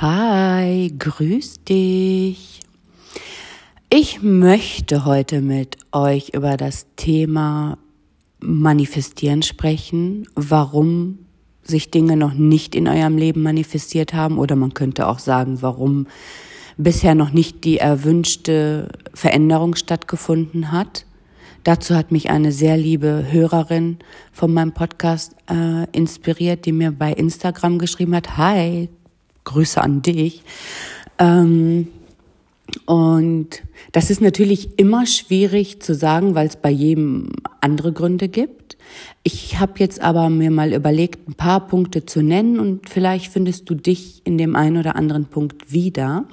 Hi, grüß dich. Ich möchte heute mit euch über das Thema Manifestieren sprechen, warum sich Dinge noch nicht in eurem Leben manifestiert haben oder man könnte auch sagen, warum bisher noch nicht die erwünschte Veränderung stattgefunden hat. Dazu hat mich eine sehr liebe Hörerin von meinem Podcast äh, inspiriert, die mir bei Instagram geschrieben hat, Hi, Grüße an dich. Ähm, und das ist natürlich immer schwierig zu sagen, weil es bei jedem andere Gründe gibt. Ich habe jetzt aber mir mal überlegt, ein paar Punkte zu nennen und vielleicht findest du dich in dem einen oder anderen Punkt wieder.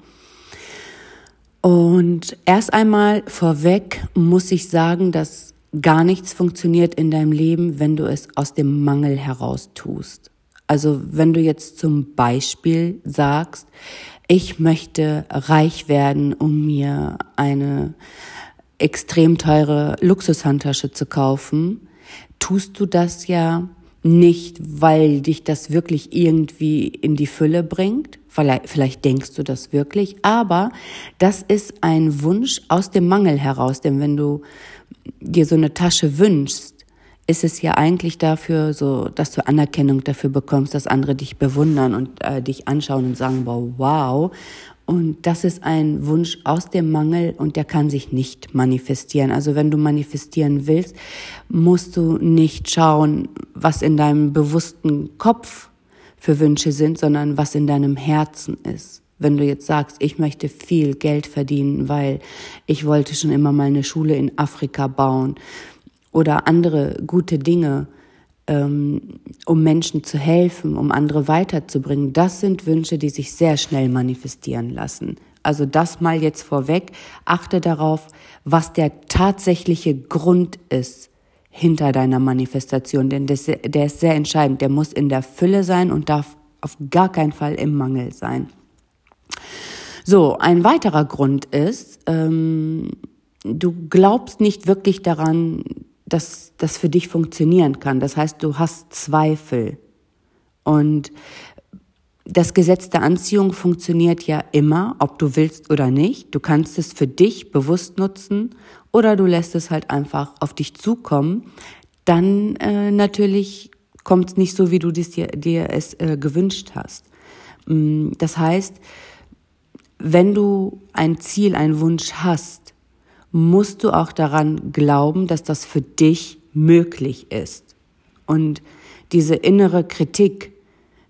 Und erst einmal vorweg muss ich sagen, dass gar nichts funktioniert in deinem Leben, wenn du es aus dem Mangel heraus tust. Also wenn du jetzt zum Beispiel sagst, ich möchte reich werden, um mir eine extrem teure Luxushandtasche zu kaufen, tust du das ja nicht, weil dich das wirklich irgendwie in die Fülle bringt. Vielleicht, vielleicht denkst du das wirklich, aber das ist ein Wunsch aus dem Mangel heraus. Denn wenn du dir so eine Tasche wünschst, ist es ja eigentlich dafür so, dass du Anerkennung dafür bekommst, dass andere dich bewundern und äh, dich anschauen und sagen, wow, wow. Und das ist ein Wunsch aus dem Mangel und der kann sich nicht manifestieren. Also wenn du manifestieren willst, musst du nicht schauen, was in deinem bewussten Kopf für Wünsche sind, sondern was in deinem Herzen ist. Wenn du jetzt sagst, ich möchte viel Geld verdienen, weil ich wollte schon immer mal eine Schule in Afrika bauen, oder andere gute Dinge, ähm, um Menschen zu helfen, um andere weiterzubringen, das sind Wünsche, die sich sehr schnell manifestieren lassen. Also das mal jetzt vorweg. Achte darauf, was der tatsächliche Grund ist hinter deiner Manifestation, denn das, der ist sehr entscheidend. Der muss in der Fülle sein und darf auf gar keinen Fall im Mangel sein. So, ein weiterer Grund ist, ähm, du glaubst nicht wirklich daran, dass das für dich funktionieren kann. Das heißt, du hast Zweifel. Und das Gesetz der Anziehung funktioniert ja immer, ob du willst oder nicht. Du kannst es für dich bewusst nutzen oder du lässt es halt einfach auf dich zukommen. Dann äh, natürlich kommt es nicht so, wie du dir, dir es äh, gewünscht hast. Mm, das heißt, wenn du ein Ziel, einen Wunsch hast, musst du auch daran glauben, dass das für dich möglich ist. Und diese innere Kritik,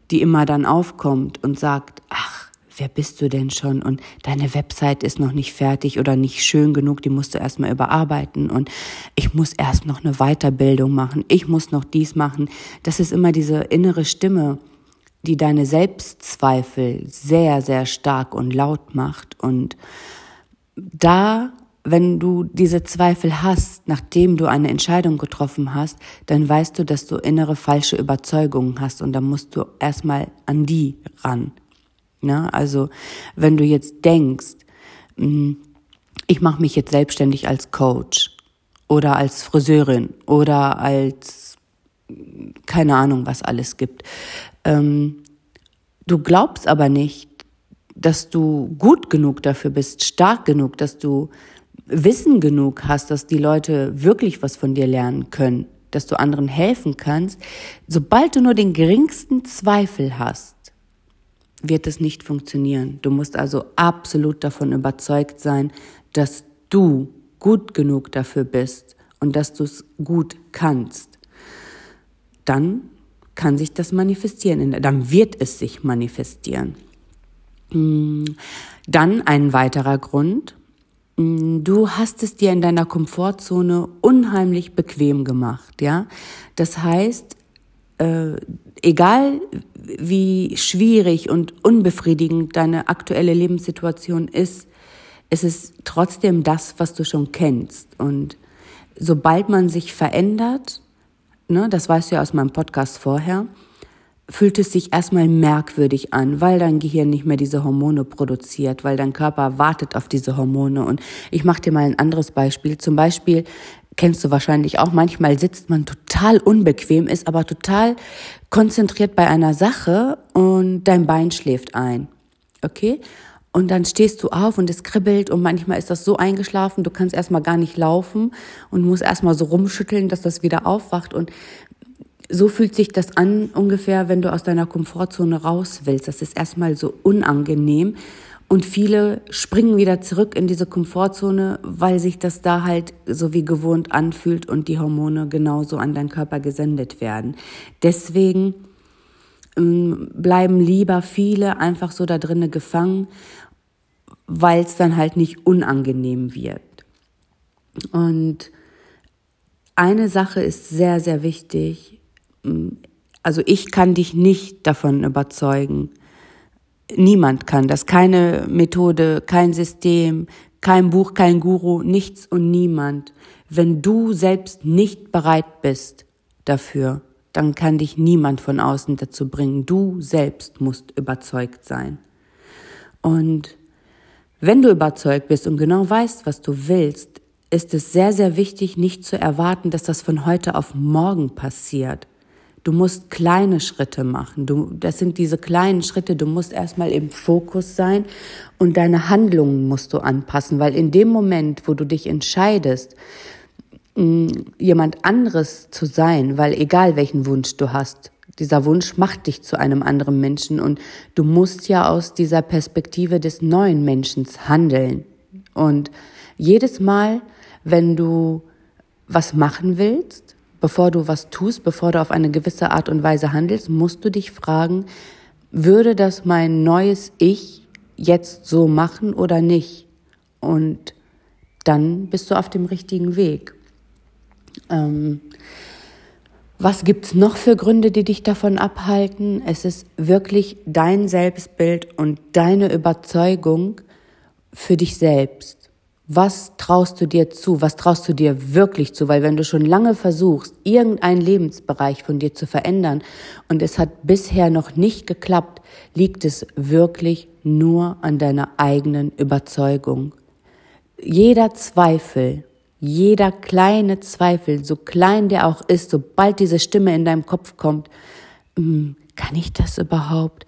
die immer dann aufkommt und sagt, ach, wer bist du denn schon? Und deine Website ist noch nicht fertig oder nicht schön genug, die musst du erstmal überarbeiten und ich muss erst noch eine Weiterbildung machen, ich muss noch dies machen. Das ist immer diese innere Stimme, die deine Selbstzweifel sehr, sehr stark und laut macht. Und da wenn du diese Zweifel hast, nachdem du eine Entscheidung getroffen hast, dann weißt du, dass du innere falsche Überzeugungen hast und dann musst du erstmal an die ran. Ja, also wenn du jetzt denkst, hm, ich mache mich jetzt selbstständig als Coach oder als Friseurin oder als keine Ahnung, was alles gibt. Ähm, du glaubst aber nicht, dass du gut genug dafür bist, stark genug, dass du Wissen genug hast, dass die Leute wirklich was von dir lernen können, dass du anderen helfen kannst, sobald du nur den geringsten Zweifel hast, wird es nicht funktionieren. Du musst also absolut davon überzeugt sein, dass du gut genug dafür bist und dass du es gut kannst. Dann kann sich das manifestieren, dann wird es sich manifestieren. Hm, dann ein weiterer Grund, du hast es dir in deiner Komfortzone unheimlich bequem gemacht, ja. Das heißt, äh, egal wie schwierig und unbefriedigend deine aktuelle Lebenssituation ist, es ist trotzdem das, was du schon kennst. Und sobald man sich verändert, ne, das weißt du ja aus meinem Podcast vorher, fühlt es sich erstmal merkwürdig an, weil dein Gehirn nicht mehr diese Hormone produziert, weil dein Körper wartet auf diese Hormone. Und ich mache dir mal ein anderes Beispiel. Zum Beispiel kennst du wahrscheinlich auch, manchmal sitzt man total unbequem, ist aber total konzentriert bei einer Sache und dein Bein schläft ein. Okay? Und dann stehst du auf und es kribbelt und manchmal ist das so eingeschlafen, du kannst erstmal gar nicht laufen und musst erstmal so rumschütteln, dass das wieder aufwacht. Und so fühlt sich das an ungefähr, wenn du aus deiner Komfortzone raus willst. Das ist erstmal so unangenehm. Und viele springen wieder zurück in diese Komfortzone, weil sich das da halt so wie gewohnt anfühlt und die Hormone genauso an deinen Körper gesendet werden. Deswegen ähm, bleiben lieber viele einfach so da drinnen gefangen weil es dann halt nicht unangenehm wird. Und eine Sache ist sehr, sehr wichtig. Also ich kann dich nicht davon überzeugen. Niemand kann das. Keine Methode, kein System, kein Buch, kein Guru, nichts und niemand. Wenn du selbst nicht bereit bist dafür, dann kann dich niemand von außen dazu bringen. Du selbst musst überzeugt sein. Und wenn du überzeugt bist und genau weißt, was du willst, ist es sehr, sehr wichtig, nicht zu erwarten, dass das von heute auf morgen passiert. Du musst kleine Schritte machen. Du, das sind diese kleinen Schritte. Du musst erstmal im Fokus sein und deine Handlungen musst du anpassen, weil in dem Moment, wo du dich entscheidest, jemand anderes zu sein, weil egal welchen Wunsch du hast, dieser Wunsch macht dich zu einem anderen Menschen und du musst ja aus dieser Perspektive des neuen Menschen handeln. Und jedes Mal, wenn du was machen willst, bevor du was tust, bevor du auf eine gewisse Art und Weise handelst, musst du dich fragen, würde das mein neues Ich jetzt so machen oder nicht? Und dann bist du auf dem richtigen Weg. Ähm, was gibt's noch für Gründe, die dich davon abhalten? Es ist wirklich dein Selbstbild und deine Überzeugung für dich selbst. Was traust du dir zu? Was traust du dir wirklich zu? Weil wenn du schon lange versuchst, irgendeinen Lebensbereich von dir zu verändern und es hat bisher noch nicht geklappt, liegt es wirklich nur an deiner eigenen Überzeugung. Jeder Zweifel jeder kleine Zweifel, so klein der auch ist, sobald diese Stimme in deinem Kopf kommt, hm, kann ich das überhaupt?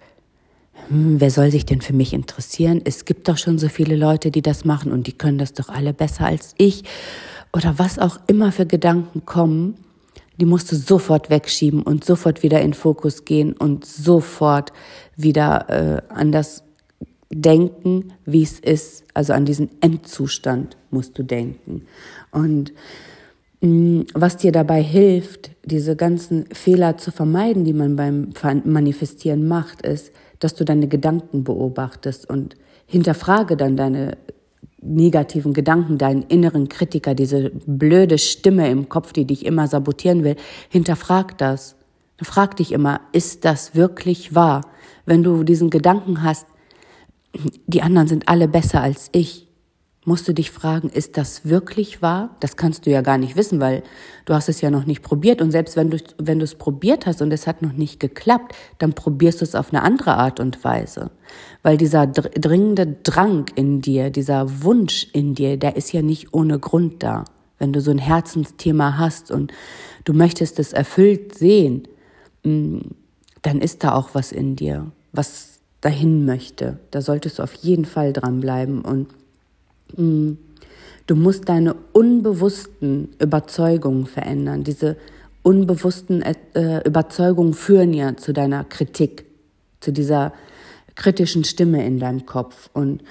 Hm, wer soll sich denn für mich interessieren? Es gibt doch schon so viele Leute, die das machen und die können das doch alle besser als ich. Oder was auch immer für Gedanken kommen, die musst du sofort wegschieben und sofort wieder in Fokus gehen und sofort wieder äh, an das denken, wie es ist. Also an diesen Endzustand musst du denken. Und mh, mm, was dir dabei hilft, diese ganzen Fehler zu vermeiden, die man beim Manifestieren macht, ist, dass du deine Gedanken beobachtest und hinterfrage dann deine negativen Gedanken, deinen inneren Kritiker, diese blöde Stimme im Kopf, die dich immer sabotieren will, hinterfrag das. Frag dich immer, ist das wirklich wahr? Wenn du diesen Gedanken hast, die anderen sind alle besser als ich, musst du dich fragen, ist das wirklich wahr? Das kannst du ja gar nicht wissen, weil du hast es ja noch nicht probiert. Und selbst wenn du, wenn du es probiert hast und es hat noch nicht geklappt, dann probierst du es auf eine andere Art und Weise. Weil dieser dringende Drang in dir, dieser Wunsch in dir, der ist ja nicht ohne Grund da. Wenn du so ein Herzensthema hast und du möchtest es erfüllt sehen, mm, dann ist da auch was in dir, was dahin möchte. Da solltest du auf jeden Fall dranbleiben und du musst deine unbewussten Überzeugungen verändern. Diese unbewussten äh, Überzeugungen führen ja zu deiner Kritik, zu dieser kritischen Stimme in deinem Kopf. Und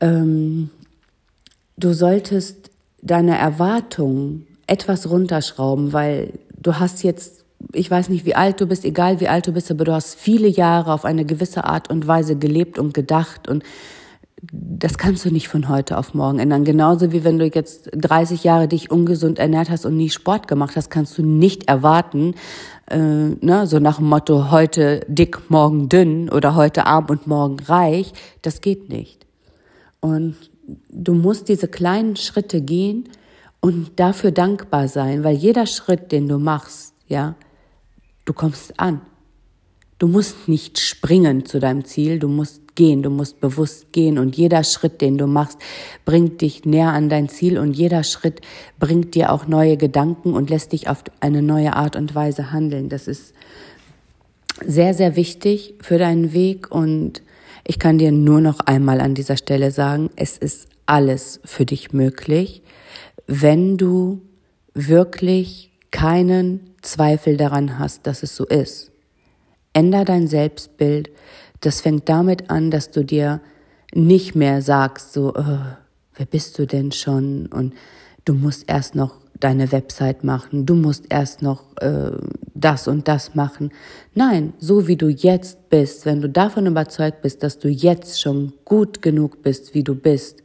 ähm, du solltest deine Erwartungen etwas runterschrauben, weil du hast jetzt ich weiß nicht, wie alt du bist, egal wie alt du bist, aber du hast viele Jahre auf eine gewisse Art und Weise gelebt und gedacht und das kannst du nicht von heute auf morgen ändern. Genauso wie wenn du jetzt 30 Jahre dich ungesund ernährt hast und nie Sport gemacht hast, kannst du nicht erwarten, äh, ne, so nach dem Motto heute dick, morgen dünn oder heute arm und morgen reich. Das geht nicht. Und du musst diese kleinen Schritte gehen und dafür dankbar sein, weil jeder Schritt, den du machst, ja, Du kommst an. Du musst nicht springen zu deinem Ziel, du musst gehen, du musst bewusst gehen. Und jeder Schritt, den du machst, bringt dich näher an dein Ziel. Und jeder Schritt bringt dir auch neue Gedanken und lässt dich auf eine neue Art und Weise handeln. Das ist sehr, sehr wichtig für deinen Weg. Und Ich kann dir nur noch einmal an dieser Stelle sagen, es ist alles für dich möglich, wenn du wirklich keinen Zweifel daran hast, dass es so ist. Änder dein Selbstbild. Das fängt damit an, dass du dir nicht mehr sagst, so, oh, wer bist du denn schon? Und du musst erst noch deine Website machen, du musst erst noch äh, das und das machen. Nein, so wie du jetzt bist, wenn du davon überzeugt bist, dass du jetzt schon gut genug bist, wie du bist,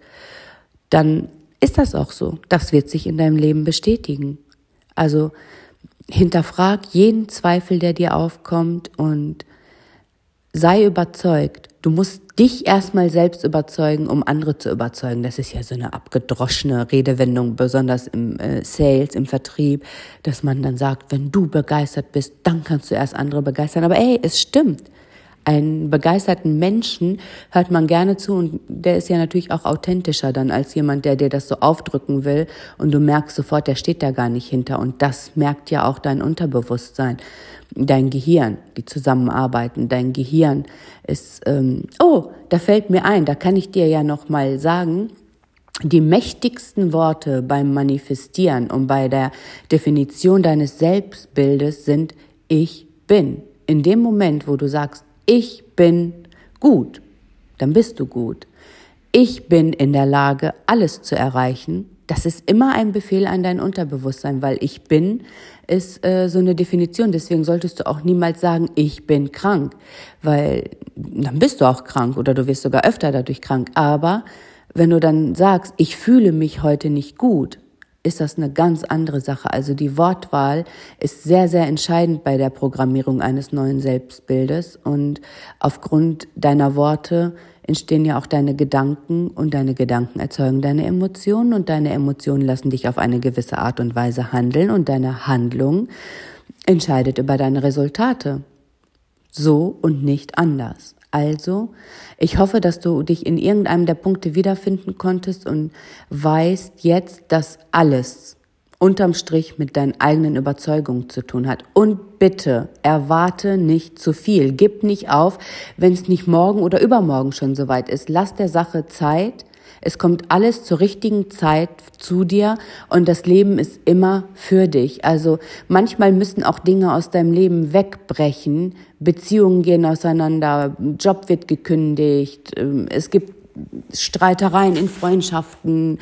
dann ist das auch so. Das wird sich in deinem Leben bestätigen. Also hinterfrag jeden Zweifel, der dir aufkommt und sei überzeugt. Du musst dich erstmal selbst überzeugen, um andere zu überzeugen. Das ist ja so eine abgedroschene Redewendung, besonders im äh, Sales, im Vertrieb, dass man dann sagt, wenn du begeistert bist, dann kannst du erst andere begeistern. Aber ey, es stimmt einen begeisterten Menschen hört man gerne zu und der ist ja natürlich auch authentischer dann als jemand, der dir das so aufdrücken will und du merkst sofort, der steht da gar nicht hinter und das merkt ja auch dein Unterbewusstsein, dein Gehirn, die zusammenarbeiten, dein Gehirn ist, ähm, oh, da fällt mir ein, da kann ich dir ja noch mal sagen, die mächtigsten Worte beim Manifestieren und bei der Definition deines Selbstbildes sind ich bin. In dem Moment, wo du sagst, ich bin gut, dann bist du gut. Ich bin in der Lage, alles zu erreichen. Das ist immer ein Befehl an dein Unterbewusstsein, weil ich bin ist äh, so eine Definition. Deswegen solltest du auch niemals sagen, ich bin krank, weil dann bist du auch krank oder du wirst sogar öfter dadurch krank. Aber wenn du dann sagst, ich fühle mich heute nicht gut, ist das eine ganz andere Sache. Also die Wortwahl ist sehr, sehr entscheidend bei der Programmierung eines neuen Selbstbildes. Und aufgrund deiner Worte entstehen ja auch deine Gedanken und deine Gedanken erzeugen deine Emotionen und deine Emotionen lassen dich auf eine gewisse Art und Weise handeln und deine Handlung entscheidet über deine Resultate. So und nicht anders. Also, ich hoffe, dass du dich in irgendeinem der Punkte wiederfinden konntest und weißt jetzt, dass alles unterm Strich mit deinen eigenen Überzeugungen zu tun hat. Und bitte erwarte nicht zu viel. Gib nicht auf, wenn es nicht morgen oder übermorgen schon soweit ist. Lass der Sache Zeit. Es kommt alles zur richtigen Zeit zu dir und das Leben ist immer für dich. Also manchmal müssen auch Dinge aus deinem Leben wegbrechen, Beziehungen gehen auseinander, Job wird gekündigt, ähm, es gibt Streitereien in Freundschaften,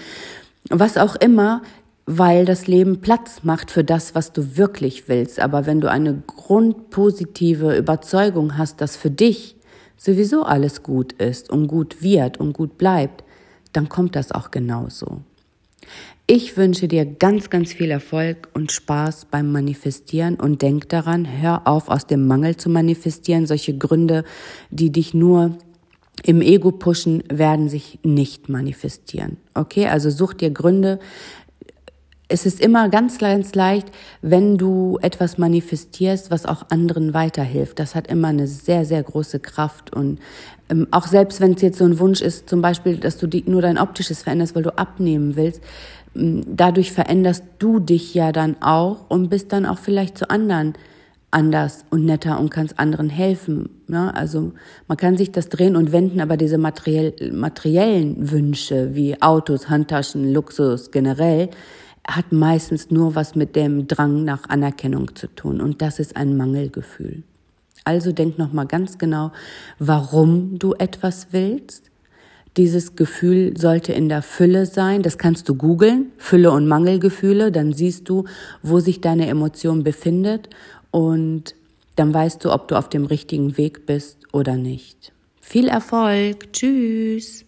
was auch immer, weil das Leben Platz macht für das, was du wirklich willst. Aber wenn du eine grundpositive Überzeugung hast, dass für dich sowieso alles gut ist und gut wird und gut bleibt, dann kommt das auch genauso. Ich wünsche dir ganz, ganz viel Erfolg und Spaß beim Manifestieren und denk daran, hör auf, aus dem Mangel zu manifestieren. Solche Gründe, die dich nur im Ego pushen, werden sich nicht manifestieren. Okay, also such dir Gründe, es ist immer ganz, ganz leicht, wenn du etwas manifestierst, was auch anderen weiterhilft. Das hat immer eine sehr, sehr große Kraft. Und ähm, auch selbst wenn es jetzt so ein Wunsch ist, zum Beispiel, dass du die, nur dein optisches veränderst, weil du abnehmen willst, ähm, dadurch veränderst du dich ja dann auch und bist dann auch vielleicht zu anderen anders und netter und kannst anderen helfen. Ne? Also man kann sich das drehen und wenden, aber diese materiell, materiellen Wünsche wie Autos, Handtaschen, Luxus generell, hat meistens nur was mit dem Drang nach Anerkennung zu tun und das ist ein Mangelgefühl. Also denk noch mal ganz genau, warum du etwas willst. Dieses Gefühl sollte in der Fülle sein. Das kannst du googeln, Fülle und Mangelgefühle. Dann siehst du, wo sich deine Emotion befindet und dann weißt du, ob du auf dem richtigen Weg bist oder nicht. Viel Erfolg. Tschüss.